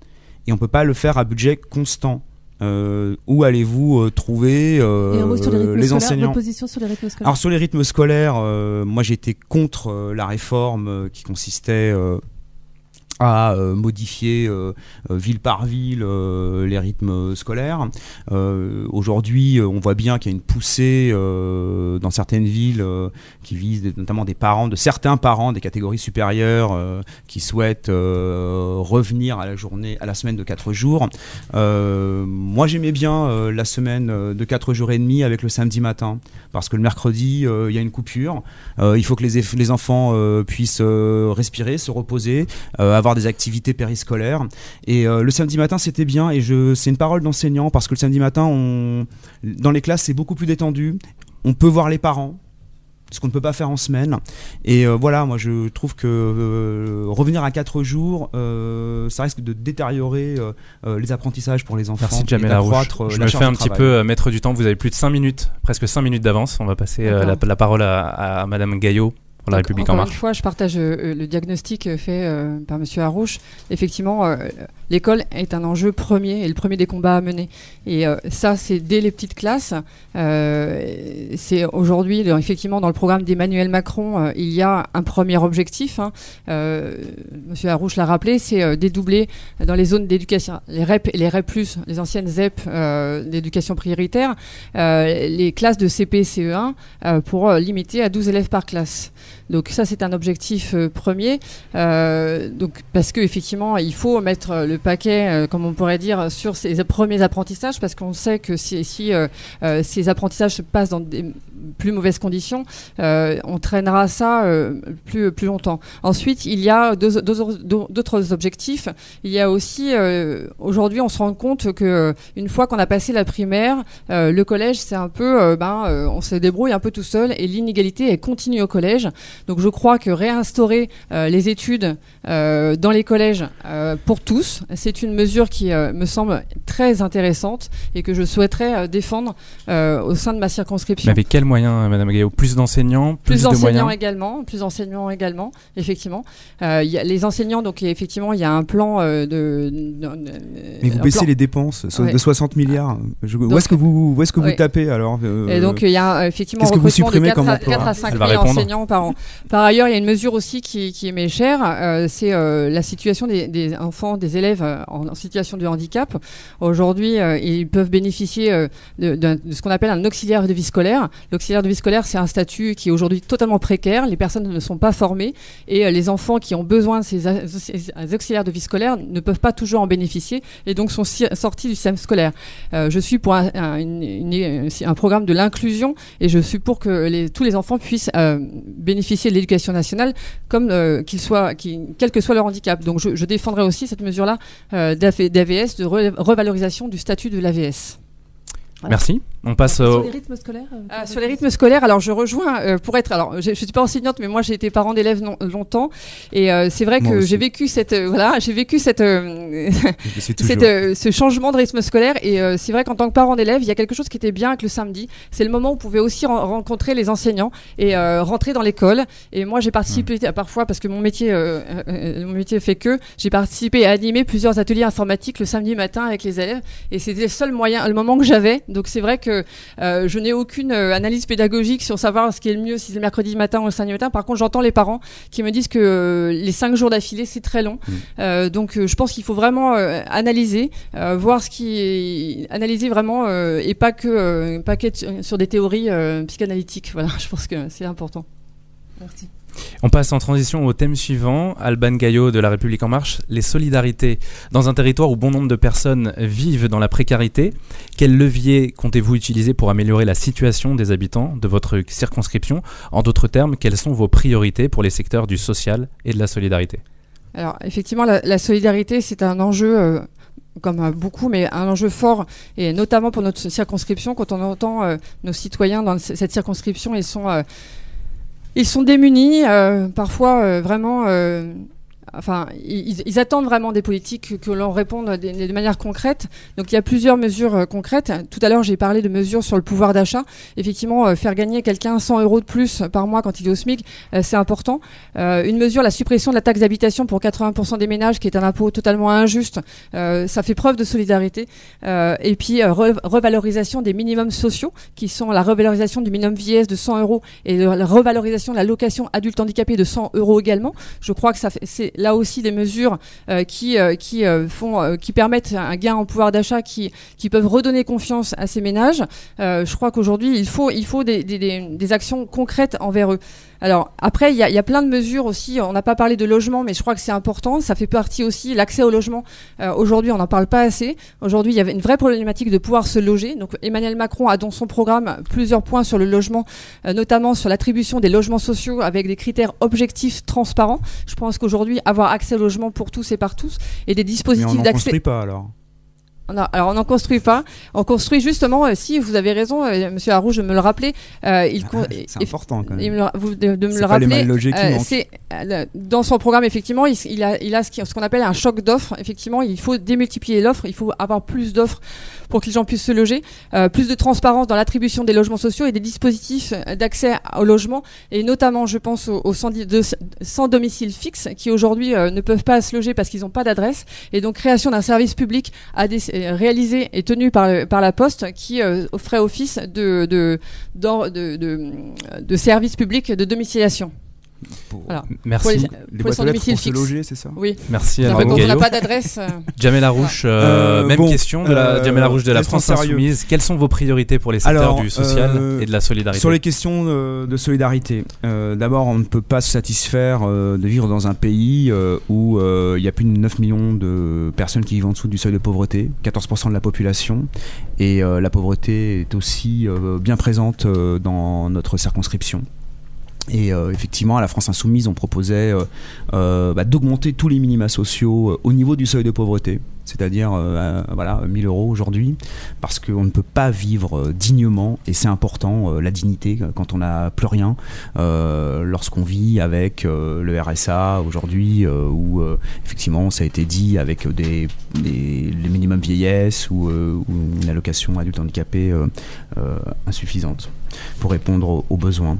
Et on ne peut pas le faire à budget constant. Euh, où allez-vous euh, trouver euh, les, enseignants position sur les rythmes scolaires. Alors sur les rythmes scolaires, moi j'étais contre la réforme qui consistait à euh, modifier euh, euh, ville par ville les rythmes scolaires. Aujourd'hui, on voit bien qu'il y a une poussée dans certaines villes qui visent notamment des parents, de certains parents des catégories supérieures qui souhaitent revenir à la journée, à la semaine de 4 jours. moi, j'aimais bien la semaine de 4 jours et demi avec le samedi matin parce que le mercredi, il y a une coupure. il faut que les, les enfants puissent respirer, se reposer, avoir des activités périscolaires. Et euh, le samedi matin, c'était bien. Et je, c'est une parole d'enseignant parce que le samedi matin, on, dans les classes, c'est beaucoup plus détendu. On peut voir les parents ce qu'on ne peut pas faire en semaine. Et euh, voilà, moi je trouve que euh, revenir à 4 jours, ça risque de détériorer les apprentissages pour les enfants. Merci Jamel Larouche. Je me fais un petit peu mettre du temps. Vous avez plus de 5 minutes, presque 5 minutes d'avance. On va passer la, la, parole à, à Madame Gaillot la République en marche. Une fois, je partage euh, le diagnostic euh, fait euh, par Monsieur Harouche. Effectivement, l'école est un enjeu premier et le premier des combats à mener. Et ça, c'est dès les petites classes. c'est aujourd'hui, effectivement, dans le programme d'Emmanuel Macron, il y a un premier objectif. Hein. Monsieur Harouche l'a rappelé, c'est dédoubler dans les zones d'éducation, les REP et les REP+, les anciennes ZEP d'éducation prioritaire, les classes de CP CE1 pour limiter à 12 élèves par classe. Donc ça, c'est un objectif euh, premier. Euh, donc parce qu'effectivement, il faut mettre le paquet, euh, comme on pourrait dire, sur ces premiers apprentissages, parce qu'on sait que si, si ces apprentissages se passent dans des plus mauvaises conditions, on traînera ça plus, plus longtemps. Ensuite, il y a d'autres objectifs. Il y a aussi, aujourd'hui, on se rend compte que une fois qu'on a passé la primaire, le collège, c'est un peu, ben, on se débrouille un peu tout seul, et l'inégalité, elle continue au collège. Donc je crois que réinstaurer euh, les études euh, dans les collèges euh, pour tous, c'est une mesure qui me semble très intéressante et que je souhaiterais défendre au sein de ma circonscription. Mais avec quels moyens, Madame Gaillot? Plus d'enseignants Plus, d'enseignants également, plus d'enseignants également, effectivement. Y a les enseignants, donc effectivement, il y a un plan de, Mais vous baissez les dépenses de 60 milliards. où est-ce que vous, où est-ce que vous tapez alors Et donc il y a effectivement un recrutement de 4 à, 4 à 5 000 enseignants par an. Par ailleurs, il y a une mesure aussi qui, qui m'est chère, euh, c'est euh, la situation des, enfants, des élèves euh, en, situation de handicap. Aujourd'hui, ils peuvent bénéficier de, ce qu'on appelle un auxiliaire de vie scolaire. L'auxiliaire de vie scolaire, c'est un statut qui est aujourd'hui totalement précaire. Les personnes ne sont pas formées et les enfants qui ont besoin de ces, auxiliaires de vie scolaire ne peuvent pas toujours en bénéficier et donc sont sortis du système scolaire. je suis pour un, programme de l'inclusion et je suis pour que tous les enfants puissent bénéficier de l'éducation nationale, comme euh, qu'il soit, quel que soit leur handicap. Donc je, défendrai aussi cette mesure-là euh, d'AVS, de revalorisation du statut de l'AVS. Merci. On passe sur les rythmes scolaires. Euh, ah, sur les rythmes scolaires, alors je rejoins euh, pour être. Alors, je, je suis pas enseignante, mais moi j'ai été parent d'élèves longtemps, et euh, c'est vrai que j'ai vécu cette voilà, j'ai vécu cette, [laughs] cette ce changement de rythme scolaire, et c'est vrai qu'en tant que parent d'élèves, il y a quelque chose qui était bien avec le samedi. C'est le moment où on pouvait aussi rencontrer les enseignants et rentrer dans l'école. Et moi, j'ai participé mmh. parfois parce que mon métier, mon métier fait que j'ai participé à animer plusieurs ateliers informatiques le samedi matin avec les élèves, et c'était le seul moyen, le moment que j'avais. Donc c'est vrai que euh, je n'ai aucune euh, analyse pédagogique sur savoir ce qui est le mieux, si c'est le mercredi matin ou le samedi matin. Par contre, j'entends les parents qui me disent que euh, les cinq jours d'affilée, c'est très long. Mmh. donc, je pense qu'il faut vraiment analyser, voir ce qui est analyser vraiment et pas que pas sur des théories psychanalytiques. [laughs] Voilà, je pense que c'est important. Merci. On passe en transition au thème suivant, Alban Gaillot de La République En Marche, les solidarités. Dans un territoire où bon nombre de personnes vivent dans la précarité, quel levier comptez-vous utiliser pour améliorer la situation des habitants de votre circonscription? En d'autres termes, quelles sont vos priorités pour les secteurs du social et de la solidarité? Alors effectivement, la, solidarité, c'est un enjeu... Euh, comme beaucoup, mais un enjeu fort, et notamment pour notre circonscription, quand on entend euh, nos citoyens dans cette circonscription, ils sont euh, ils sont démunis, euh, parfois euh, vraiment euh, enfin, ils, attendent vraiment des politiques que l'on réponde de, manière concrète. Donc il y a plusieurs mesures euh, concrètes. Tout à l'heure, j'ai parlé de mesures sur le pouvoir d'achat. Effectivement, euh, faire gagner quelqu'un 100 euros de plus par mois quand il est au SMIC, euh, c'est important. une mesure, la suppression de la taxe d'habitation pour 80% des ménages, qui est un impôt totalement injuste, ça fait preuve de solidarité. et puis revalorisation des minimums sociaux, qui sont la revalorisation du minimum vieillesse de 100 euros et la revalorisation de la location adulte handicapé de 100 euros également. Je crois que ça c'est là aussi des mesures euh, qui, euh, euh, qui permettent un gain en pouvoir d'achat, qui, peuvent redonner confiance à ces ménages. je crois qu'aujourd'hui, il faut, des actions concrètes envers eux. Alors après, il y, y a, plein de mesures aussi. On n'a pas parlé de logement, mais je crois que c'est important. Ça fait partie aussi l'accès au logement. Euh, aujourd'hui, on n'en parle pas assez. Aujourd'hui, il y avait une vraie problématique de pouvoir se loger. Donc Emmanuel Macron a dans son programme plusieurs points sur le logement, euh, notamment sur l'attribution des logements sociaux avec des critères objectifs, transparents. Je pense qu'aujourd'hui, avoir accès au logement pour tous et par tous et des dispositifs d'accès. pas alors alors on n'en construit pas. On construit justement, euh, si vous avez raison, euh, Monsieur Harouche, de me le rappeler. Euh, il c'est important quand même. vous, de, me le rappeler. c'est dans son programme effectivement, il, il a, il a ce qu'on appelle un choc d'offres. Effectivement, il faut démultiplier l'offre. Il faut avoir plus d'offres pour que les gens puissent se loger, euh, plus de transparence dans l'attribution des logements sociaux et des dispositifs d'accès au logement, et notamment, je pense, aux, sans, sans, domicile fixe qui aujourd'hui euh, ne peuvent pas se loger parce qu'ils n'ont pas d'adresse, et donc création d'un service public euh, réalisé et tenu par, la Poste qui office de, de, de, de, de service public de domiciliation. Merci. les, pour se loger, c'est ça? Oui. Merci à On n'a pas d'adresse. Euh. [laughs] Jamel Larouche, euh, même question de la, Jamel Larouche de la France Insoumise. Quelles sont vos priorités pour les secteurs du social euh, et de la solidarité Sur les questions de, solidarité, d'abord, on ne peut pas se satisfaire de vivre dans un pays où il y a plus de 9 millions de personnes qui vivent en dessous du seuil de pauvreté, 14% de la population, et la pauvreté est aussi bien présente dans notre circonscription. Et euh, effectivement, à la France Insoumise, on proposait euh, euh, bah, d'augmenter tous les minima sociaux au niveau du seuil de pauvreté, c'est-à-dire voilà 1000 euros aujourd'hui, parce qu'on ne peut pas vivre dignement, et c'est important, la dignité, quand on n'a plus rien, lorsqu'on vit avec le RSA aujourd'hui, ou effectivement, ça a été dit, avec des, les minimums vieillesse ou, une allocation adulte handicapé insuffisante pour répondre aux besoins.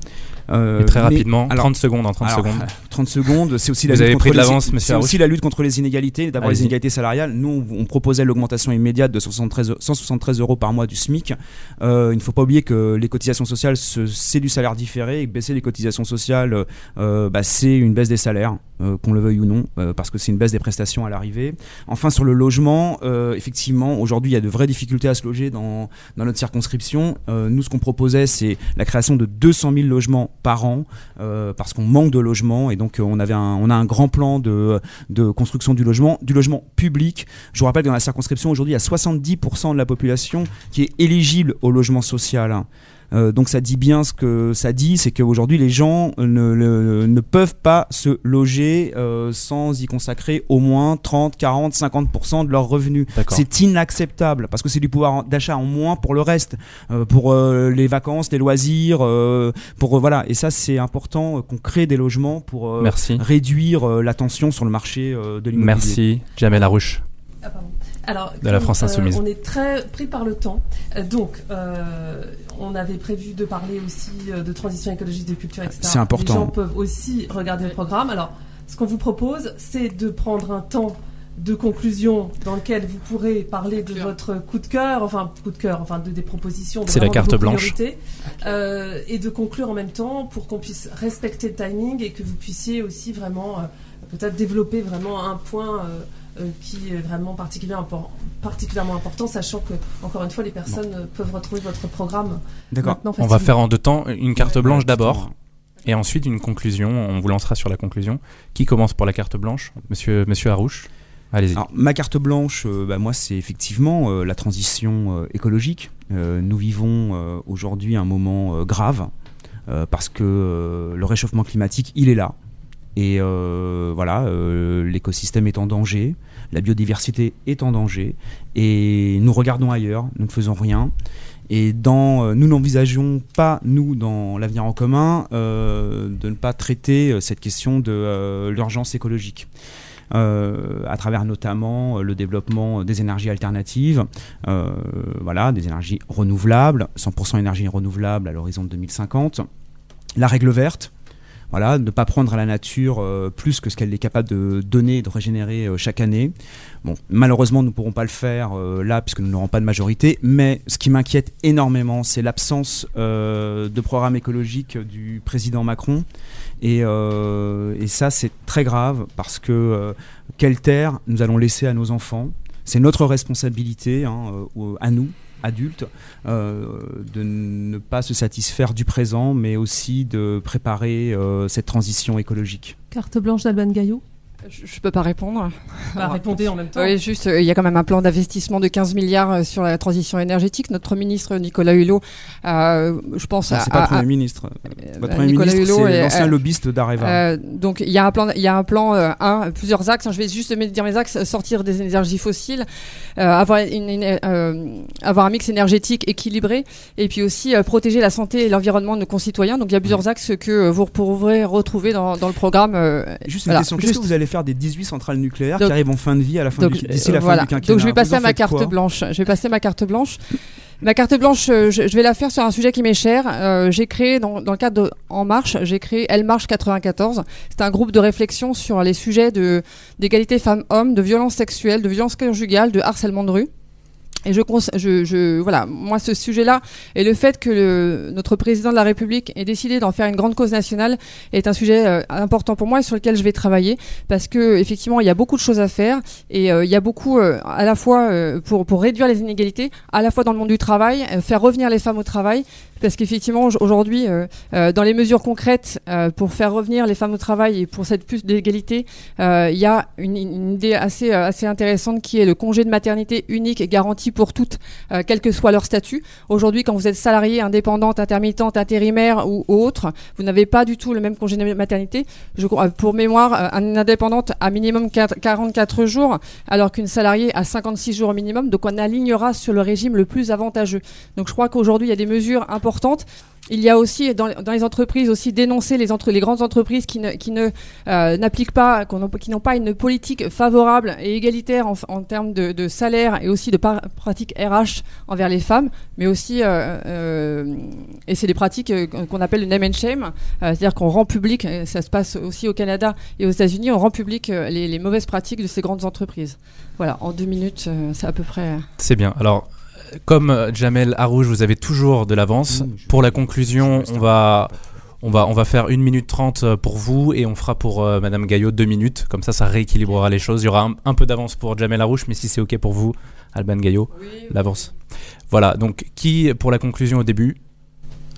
Euh, très rapidement, 30 secondes en 30 secondes. 30 secondes, c'est aussi, la lutte, contre les, c'est aussi la lutte contre les inégalités, d'abord les inégalités salariales. Nous, on proposait l'augmentation immédiate de 173, 173 euros par mois du SMIC. Euh, il ne faut pas oublier que les cotisations sociales, c'est du salaire différé et baisser les cotisations sociales, euh, bah, c'est une baisse des salaires, qu'on le veuille ou non, parce que c'est une baisse des prestations à l'arrivée. Enfin, sur le logement, effectivement, aujourd'hui, il y a de vraies difficultés à se loger dans, dans notre circonscription. nous, ce qu'on proposait, c'est la création de 200 000 logements par an euh, parce qu'on manque de logement et donc euh, on avait on a un grand plan de, de construction du logement, du logement public. Je vous rappelle que dans la circonscription aujourd'hui il y a 70% de la population qui est éligible au logement social. Euh, donc ça dit bien ce que ça dit, c'est qu'aujourd'hui les gens ne, ne, peuvent pas se loger euh, sans y consacrer au moins 30, 40, 50% de leurs revenus. C'est inacceptable parce que c'est du pouvoir d'achat en moins pour le reste, euh, pour les vacances, les loisirs, pour voilà. Et ça c'est important qu'on crée des logements pour réduire la tension sur le marché de l'immobilier. Merci, Jamel Arouche. Ah, alors, de la France Insoumise. on est très pris par le temps. donc, on avait prévu de parler aussi euh, de transition écologique, de culture, etc. C'est important. Les gens peuvent aussi regarder le programme. Alors, ce qu'on vous propose, c'est de prendre un temps de conclusion dans lequel vous pourrez parler de votre coup de cœur, enfin coup de cœur, enfin de, des propositions. C'est la carte blanche. Euh, et de conclure en même temps pour qu'on puisse respecter le timing et que vous puissiez aussi vraiment euh, peut-être développer vraiment un point. Euh, qui est vraiment particulièrement, particulièrement important, sachant que, encore une fois, les personnes peuvent retrouver votre programme. D'accord. On va faire en deux temps une carte blanche d'abord. Et ensuite une conclusion, on vous lancera sur la conclusion. Qui commence pour la carte blanche? Monsieur, Monsieur Harouche? Allez-y. ma carte blanche, euh, bah, moi, c'est effectivement euh, la transition écologique. nous vivons aujourd'hui un moment grave parce que le réchauffement climatique, il est là. Et voilà, l'écosystème est en danger, la biodiversité est en danger, et nous regardons ailleurs, nous ne faisons rien. Et dans, nous n'envisageons pas, nous, dans l'avenir en commun, de ne pas traiter cette question de l'urgence écologique. Euh, à travers notamment euh, le développement des énergies alternatives, euh, voilà, des énergies renouvelables, 100% énergie renouvelable à l'horizon de 2050. La règle verte, voilà, ne pas prendre à la nature plus que ce qu'elle est capable de donner et de régénérer chaque année. Bon, malheureusement, nous ne pourrons pas le faire là puisque nous n'aurons pas de majorité, mais ce qui m'inquiète énormément, c'est l'absence de programme écologique du président Macron. Euh, et, ça, c'est très grave parce que euh, quelle terre nous allons laisser à nos enfants? C'est notre responsabilité, hein, euh, à nous, adultes, de ne pas se satisfaire du présent, mais aussi de préparer cette transition écologique. Carte blanche d'Alban Gaillot je ne peux pas répondre. Bah, répondez en même temps. Oui, juste, euh, il y a quand même un plan d'investissement de 15 milliards euh, sur la transition énergétique. Notre ministre Nicolas Hulot, euh, je pense. C'est pas le Premier ministre. Votre Premier ministre, c'est l'ancien lobbyiste d'Areva. donc, il y a un plan, il y a un plan, un, plusieurs axes. Je vais juste dire mes axes sortir des énergies fossiles, avoir, une, avoir un mix énergétique équilibré, et puis aussi protéger la santé et l'environnement de nos concitoyens. Donc, il y a plusieurs axes que vous pourrez retrouver dans, dans le programme. juste une question. Qu'est-ce que vous allez faire des 18 centrales nucléaires qui arrivent en fin de vie à la fin d'ici la fin du quinquennat. Donc je vais passer à ma carte blanche. Je vais passer ma carte blanche. Ma carte blanche, euh, je, vais la faire sur un sujet qui m'est cher. Euh, j'ai créé, dans, le cadre de En Marche, j'ai créé Elle Marche 94. C'est un groupe de réflexion sur les sujets d'égalité femmes-hommes, de violence sexuelle, de violence conjugale, de harcèlement de rue. Et je, je, je, voilà, moi ce sujet-là et le fait que le, notre président de la République ait décidé d'en faire une grande cause nationale est un sujet euh, important pour moi et sur lequel je vais travailler parce que effectivement il y a beaucoup de choses à faire et euh, il y a beaucoup euh, à la fois pour pour réduire les inégalités, à la fois dans le monde du travail, faire revenir les femmes au travail parce qu'effectivement aujourd'hui dans les mesures concrètes pour faire revenir les femmes au travail et pour cette plus d'égalité, il y a une, une, idée assez assez intéressante qui est le congé de maternité unique et garanti pour toutes, euh, quel que soit leur statut. Aujourd'hui, quand vous êtes salarié, indépendante, intermittente, intérimaire ou autre, vous n'avez pas du tout le même congé de maternité. Je, pour mémoire, euh, une indépendante a minimum 44 jours, alors qu'une salariée a 56 jours au minimum. Donc on alignera sur le régime le plus avantageux. Donc je crois qu'aujourd'hui, il y a des mesures importantes il y a aussi dans, les entreprises aussi dénoncer les, grandes entreprises qui ne, qui ne euh, n'appliquent pas, qui n'ont pas une politique favorable et égalitaire en, termes de, salaire et aussi de pratiques RH envers les femmes, mais aussi euh, euh, et c'est des pratiques qu'on appelle le name and shame, c'est-à-dire qu'on rend public, ça se passe aussi au Canada et aux États-Unis, on rend public les, les mauvaises pratiques de ces grandes entreprises. Voilà, en deux minutes, c'est à peu près. C'est bien. Alors comme euh, Jamel Harouche, vous avez toujours de l'avance. pour la conclusion, on va, on, va, on va faire 1 minute 30 euh, pour vous et on fera pour euh, Madame Gaillot 2 minutes. Comme ça, ça rééquilibrera les choses. Il y aura un, peu d'avance pour Jamel Harouche, mais si c'est OK pour vous, Alban Gaillot, l'avance. Voilà, donc qui, pour la conclusion au début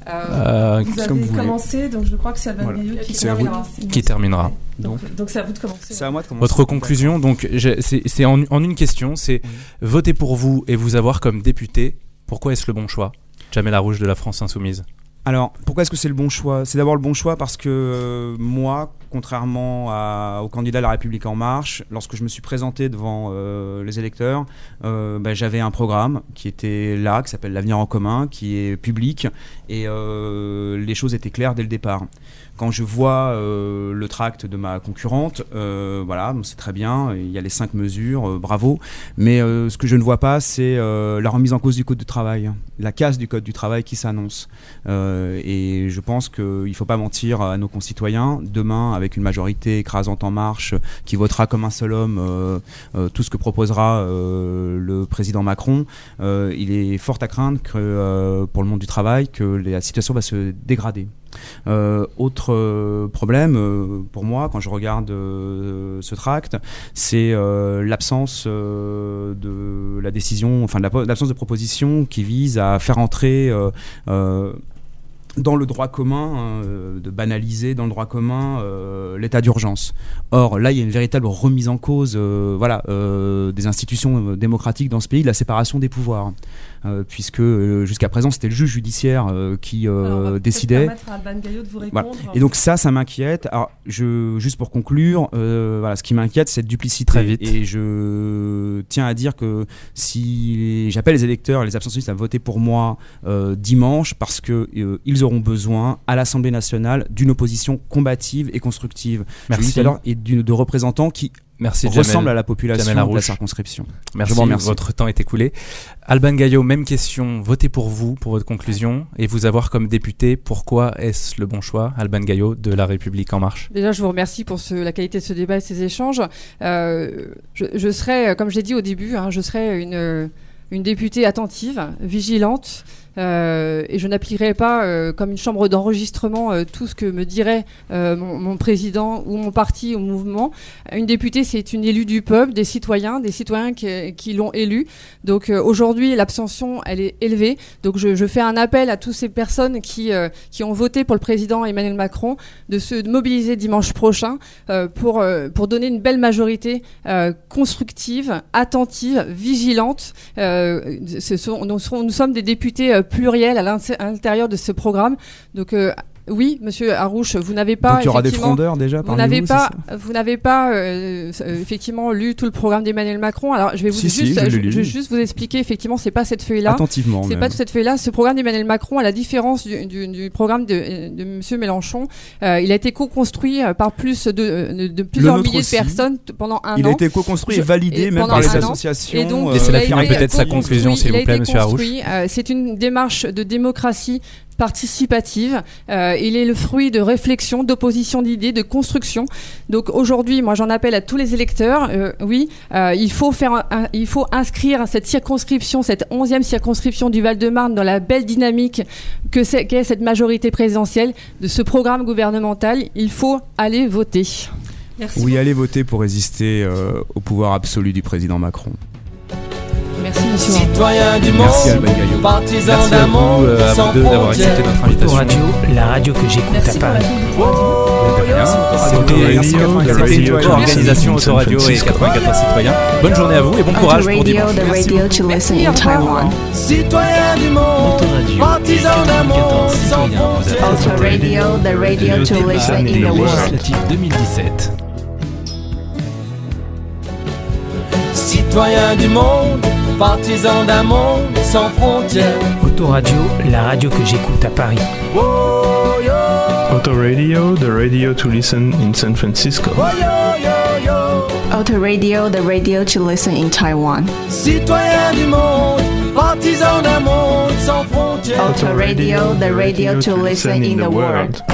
euh, vous avez commencé, donc je crois que c'est Alban qui, terminera. Qui terminera. Donc, donc c'est à vous de commencer. C'est à moi de commencer. Votre conclusion, donc c'est en, en, une question, c'est voter pour vous et vous avoir comme député. Pourquoi est-ce le bon choix? Jamel Rouge de la France Insoumise. Alors, pourquoi est-ce que c'est le bon choix? C'est d'abord le bon choix parce que euh, moi, contrairement au candidat de la République en marche, lorsque je me suis présenté devant euh, les électeurs, euh, ben, j'avais un programme qui était là, qui s'appelle l'avenir en commun, qui est public, et les choses étaient claires dès le départ. Quand je vois euh, le tract de ma concurrente, euh, voilà, c'est très bien, il y a les cinq mesures, euh, bravo. Mais ce que je ne vois pas, c'est la remise en cause du code du travail, la casse du code du travail qui s'annonce. et je pense qu'il ne faut pas mentir à nos concitoyens. Demain, une majorité écrasante en marche, qui votera comme un seul homme tout ce que proposera le président Macron, il est fort à craindre que pour le monde du travail, que la situation va se dégrader. Euh, autre euh, problème euh, pour moi quand je regarde ce tract, c'est l'absence de la décision, enfin l'absence de proposition qui vise à faire entrer dans le droit commun, euh, de banaliser dans le droit commun euh, l'état d'urgence. Or, là, il y a une véritable remise en cause euh, voilà, des institutions démocratiques dans ce pays, de la séparation des pouvoirs. Euh, puisque euh, jusqu'à présent c'était le juge judiciaire euh, qui décidait. Et donc ça, ça m'inquiète. Alors, je, juste pour conclure, voilà, ce qui m'inquiète, c'est cette duplicité. Très vite. Et je tiens à dire que si j'appelle les électeurs, les abstentionnistes à voter pour moi dimanche, parce que ils auront besoin à l'Assemblée nationale d'une opposition combative et constructive. Merci. et de représentants qui Merci, ressemble à la population de la circonscription. Merci, votre temps est écoulé. Alban Gaillot, même question. Votez pour vous, pour votre conclusion, et vous avoir comme député. Pourquoi est-ce le bon choix, Alban Gaillot, de La République En Marche? Déjà, je vous remercie pour ce, la qualité de ce débat et ces échanges. Euh, je, je, serai, comme je l'ai dit au début, hein, je serai une, une députée attentive, vigilante, euh, et je n'appliquerai pas euh, comme une chambre d'enregistrement euh, tout ce que me dirait mon, président ou mon parti ou mouvement. Une députée, c'est une élue du peuple, des citoyens, des citoyens qui, l'ont élue. Donc aujourd'hui, l'abstention, elle est élevée. Donc je, fais un appel à toutes ces personnes qui, qui ont voté pour le président Emmanuel Macron de se mobiliser dimanche prochain pour, pour donner une belle majorité constructive, attentive, vigilante. Sont, nous, nous, sommes des députés pluriel à l'intérieur de ce programme. Donc euh, oui, Monsieur Arouche, vous n'avez pas. Donc il y aura des frondeurs déjà. Vous n'avez pas, vous n'avez pas euh, euh, effectivement lu tout le programme d'Emmanuel Macron. Alors je vais vous juste, je, vais juste vous expliquer. Effectivement, c'est pas cette feuille-là. Attentivement. C'est pas cette feuille-là. Ce programme d'Emmanuel Macron, à la différence du, du, du programme de, de Monsieur Mélenchon, euh, il a été co-construit par plus de, de plusieurs milliers de personnes pendant un an. Il a été co-construit et validé même par les associations. Et donc, Laissez-la finir peut-être sa conclusion, s'il vous plaît, Monsieur Arouche. C'est une démarche de démocratie participative. Euh, il est le fruit de réflexion, d'opposition d'idées, de construction. Donc aujourd'hui, moi j'en appelle à tous les électeurs. Euh, oui, euh, il faut faire, il faut inscrire cette circonscription, cette onzième circonscription du Val-de-Marne dans la belle dynamique que c'est qu'est cette majorité présidentielle de ce programme gouvernemental. Il faut aller voter. Merci oui, aller voter pour résister au pouvoir absolu du président Macron. Merci monsieur. Citoyens du monde, partisans d'un monde euh, sans d'avoir accepté notre invitation. Radio, la radio que j'écoute à Paris. C'était organisation Autoradio et 84 citoyens. Bonne journée à vous et bon courage pour dimanche. Citoyens du monde, partisans d'un monde sans frontières. Radio, the radio to listen in the world. 2017. Citoyens du monde Partisans d'un monde sans frontières. Autoradio, la radio que j'écoute à Paris. Oh, Autoradio, the radio to listen in San Francisco. Oh, Autoradio, the radio to listen in Taiwan. Citoyens du monde, partisans d'un monde sans frontières. Autoradio, the radio to listen in the world.